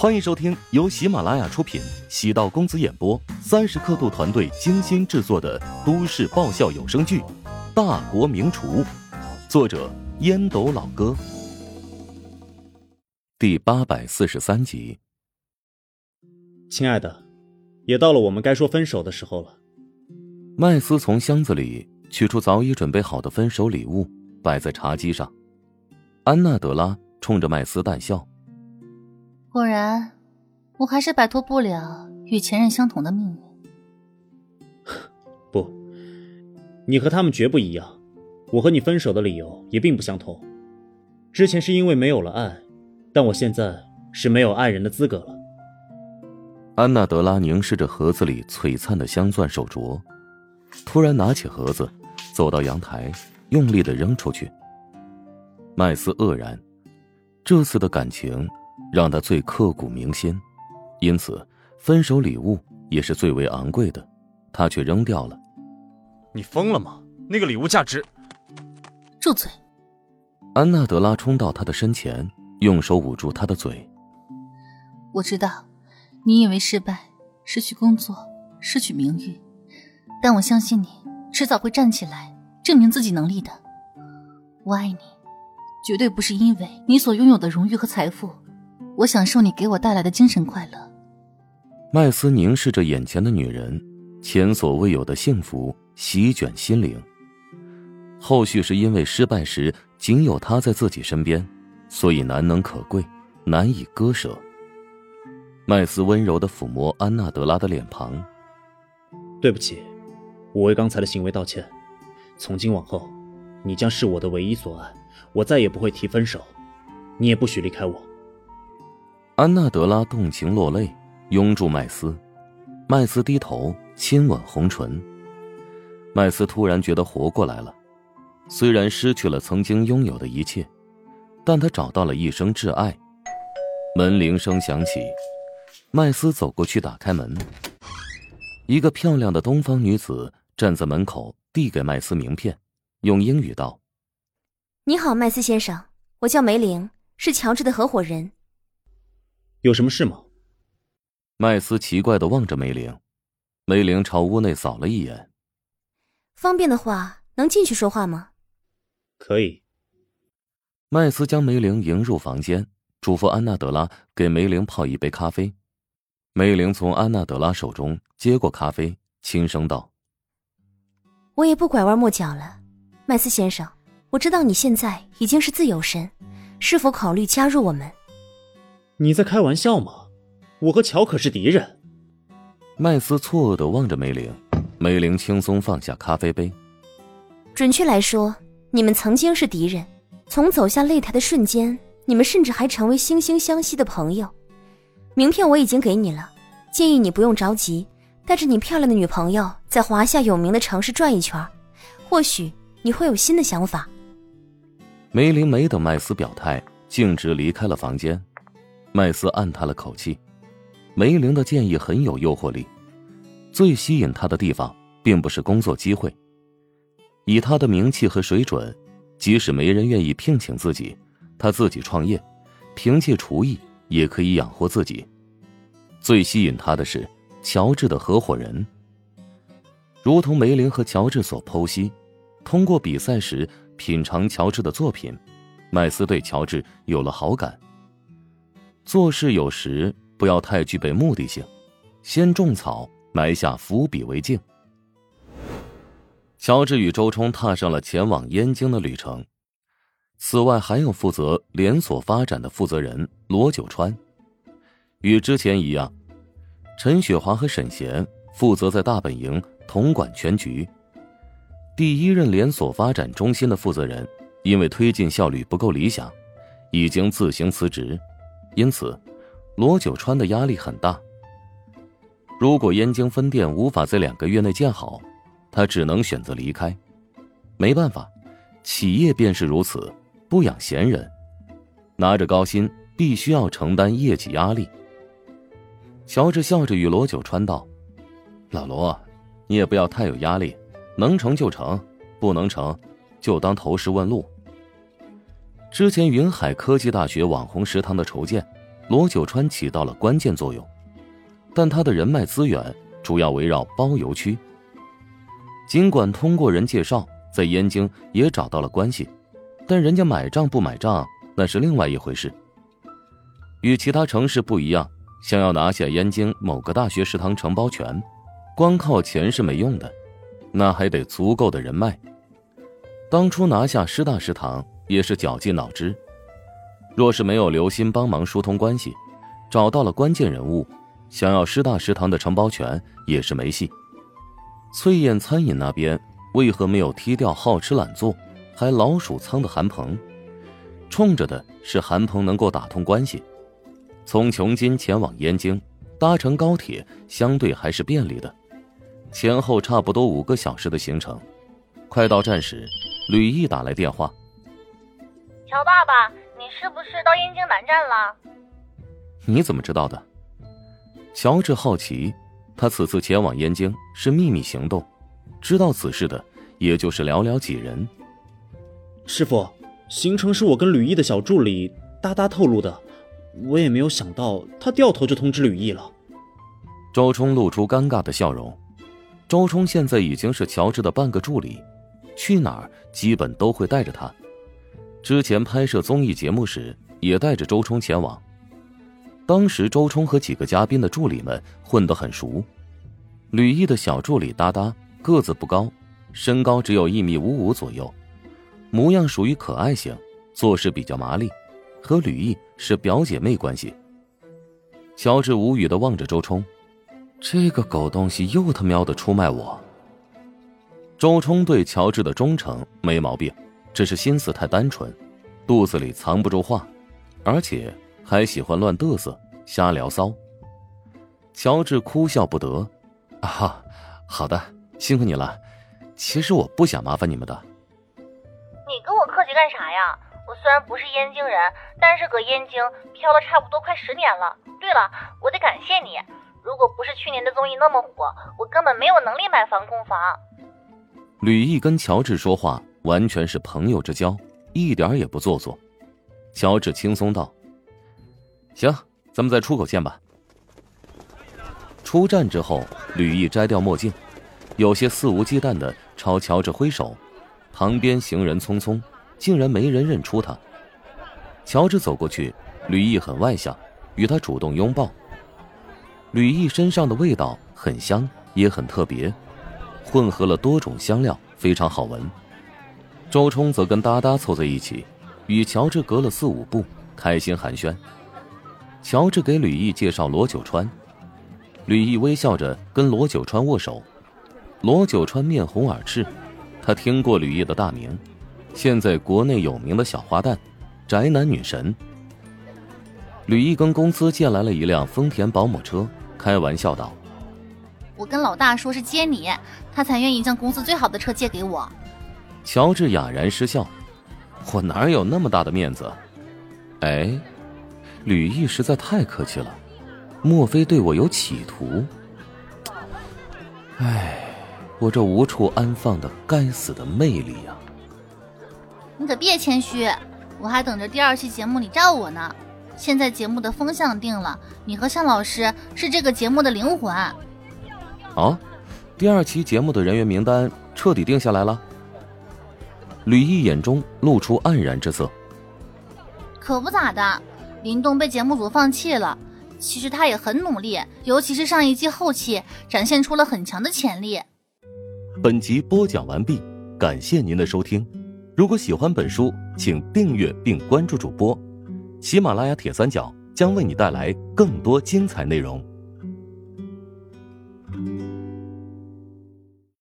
欢迎收听由喜马拉雅出品、喜道公子演播、三十刻度团队精心制作的都市爆笑有声剧《大国名厨》，作者烟斗老哥，第八百四十三集。亲爱的，也到了我们该说分手的时候了。麦斯从箱子里取出早已准备好的分手礼物，摆在茶几上。安娜德拉冲着麦斯淡笑。果然，我还是摆脱不了与前任相同的命运。不，你和他们绝不一样。我和你分手的理由也并不相同。之前是因为没有了爱，但我现在是没有爱人的资格了。安娜德拉凝视着盒子里璀璨的镶钻手镯，突然拿起盒子，走到阳台，用力的扔出去。麦斯愕然，这次的感情。让他最刻骨铭心，因此分手礼物也是最为昂贵的，他却扔掉了。你疯了吗？那个礼物价值……住嘴！安娜德拉冲到他的身前，用手捂住他的嘴。我知道，你以为失败失去工作，失去名誉，但我相信你迟早会站起来，证明自己能力的。我爱你，绝对不是因为你所拥有的荣誉和财富。我享受你给我带来的精神快乐。麦斯凝视着眼前的女人，前所未有的幸福席卷心灵。后续是因为失败时仅有他在自己身边，所以难能可贵，难以割舍。麦斯温柔的抚摸安娜德拉的脸庞。对不起，我为刚才的行为道歉。从今往后，你将是我的唯一所爱，我再也不会提分手，你也不许离开我。安娜德拉动情落泪，拥住麦斯，麦斯低头亲吻红唇。麦斯突然觉得活过来了，虽然失去了曾经拥有的一切，但他找到了一生挚爱。门铃声响起，麦斯走过去打开门，一个漂亮的东方女子站在门口，递给麦斯名片，用英语道：“你好，麦斯先生，我叫梅玲，是乔治的合伙人。”有什么事吗？麦斯奇怪的望着梅玲，梅玲朝屋内扫了一眼。方便的话，能进去说话吗？可以。麦斯将梅玲迎入房间，嘱咐安娜德拉给梅玲泡一杯咖啡。梅玲从安娜德拉手中接过咖啡，轻声道：“我也不拐弯抹角了，麦斯先生，我知道你现在已经是自由身，是否考虑加入我们？”你在开玩笑吗？我和乔可是敌人。麦斯错愕的望着梅玲，梅玲轻松放下咖啡杯。准确来说，你们曾经是敌人。从走下擂台的瞬间，你们甚至还成为惺惺相惜的朋友。名片我已经给你了，建议你不用着急，带着你漂亮的女朋友在华夏有名的城市转一圈，或许你会有新的想法。梅林没等麦斯表态，径直离开了房间。麦斯暗叹了口气，梅玲的建议很有诱惑力。最吸引他的地方，并不是工作机会。以他的名气和水准，即使没人愿意聘请自己，他自己创业，凭借厨艺也可以养活自己。最吸引他的是乔治的合伙人。如同梅林和乔治所剖析，通过比赛时品尝乔治的作品，麦斯对乔治有了好感。做事有时不要太具备目的性，先种草，埋下伏笔为敬。乔治与周冲踏上了前往燕京的旅程，此外还有负责连锁发展的负责人罗九川。与之前一样，陈雪华和沈贤负责在大本营统管全局。第一任连锁发展中心的负责人因为推进效率不够理想，已经自行辞职。因此，罗九川的压力很大。如果燕京分店无法在两个月内建好，他只能选择离开。没办法，企业便是如此，不养闲人。拿着高薪，必须要承担业绩压力。乔治笑着与罗九川道：“老罗，你也不要太有压力，能成就成，不能成，就当投石问路。”之前云海科技大学网红食堂的筹建，罗九川起到了关键作用，但他的人脉资源主要围绕包邮区。尽管通过人介绍，在燕京也找到了关系，但人家买账不买账那是另外一回事。与其他城市不一样，想要拿下燕京某个大学食堂承包权，光靠钱是没用的，那还得足够的人脉。当初拿下师大食堂也是绞尽脑汁，若是没有刘鑫帮忙疏通关系，找到了关键人物，想要师大食堂的承包权也是没戏。翠燕餐饮那边为何没有踢掉好吃懒做还老鼠仓的韩鹏？冲着的是韩鹏能够打通关系，从琼金前往燕京，搭乘高铁相对还是便利的，前后差不多五个小时的行程。快到站时。吕毅打来电话：“乔爸爸，你是不是到燕京南站了？你怎么知道的？”乔治好奇，他此次前往燕京是秘密行动，知道此事的也就是寥寥几人。师傅，行程是我跟吕毅的小助理哒哒透露的，我也没有想到他掉头就通知吕毅了。周冲露出尴尬的笑容。周冲现在已经是乔治的半个助理。去哪儿基本都会带着他。之前拍摄综艺节目时，也带着周冲前往。当时周冲和几个嘉宾的助理们混得很熟。吕毅的小助理哒哒个子不高，身高只有一米五五左右，模样属于可爱型，做事比较麻利，和吕毅是表姐妹关系。乔治无语的望着周冲，这个狗东西又他喵的出卖我。周冲对乔治的忠诚没毛病，只是心思太单纯，肚子里藏不住话，而且还喜欢乱嘚瑟、瞎聊骚。乔治哭笑不得：“啊，好的，辛苦你了。其实我不想麻烦你们的。”你跟我客气干啥呀？我虽然不是燕京人，但是搁燕京漂了差不多快十年了。对了，我得感谢你，如果不是去年的综艺那么火，我根本没有能力买房供房。吕毅跟乔治说话完全是朋友之交，一点也不做作。乔治轻松道：“行，咱们在出口见吧。”出站之后，吕毅摘掉墨镜，有些肆无忌惮的朝乔治挥手。旁边行人匆匆，竟然没人认出他。乔治走过去，吕毅很外向，与他主动拥抱。吕毅身上的味道很香，也很特别。混合了多种香料，非常好闻。周冲则跟哒哒凑在一起，与乔治隔了四五步，开心寒暄。乔治给吕毅介绍罗九川，吕毅微笑着跟罗九川握手。罗九川面红耳赤，他听过吕毅的大名，现在国内有名的小花旦，宅男女神。吕毅跟公司借来了一辆丰田保姆车，开玩笑道。我跟老大说是接你，他才愿意将公司最好的车借给我。乔治哑然失笑：“我哪有那么大的面子？”哎，吕毅实在太客气了，莫非对我有企图？哎，我这无处安放的该死的魅力呀！你可别谦虚，我还等着第二期节目你照我呢。现在节目的风向定了，你和向老师是这个节目的灵魂。啊，第二期节目的人员名单彻底定下来了。吕毅眼中露出黯然之色。可不咋的，林动被节目组放弃了。其实他也很努力，尤其是上一季后期，展现出了很强的潜力。本集播讲完毕，感谢您的收听。如果喜欢本书，请订阅并关注主播。喜马拉雅铁三角将为你带来更多精彩内容。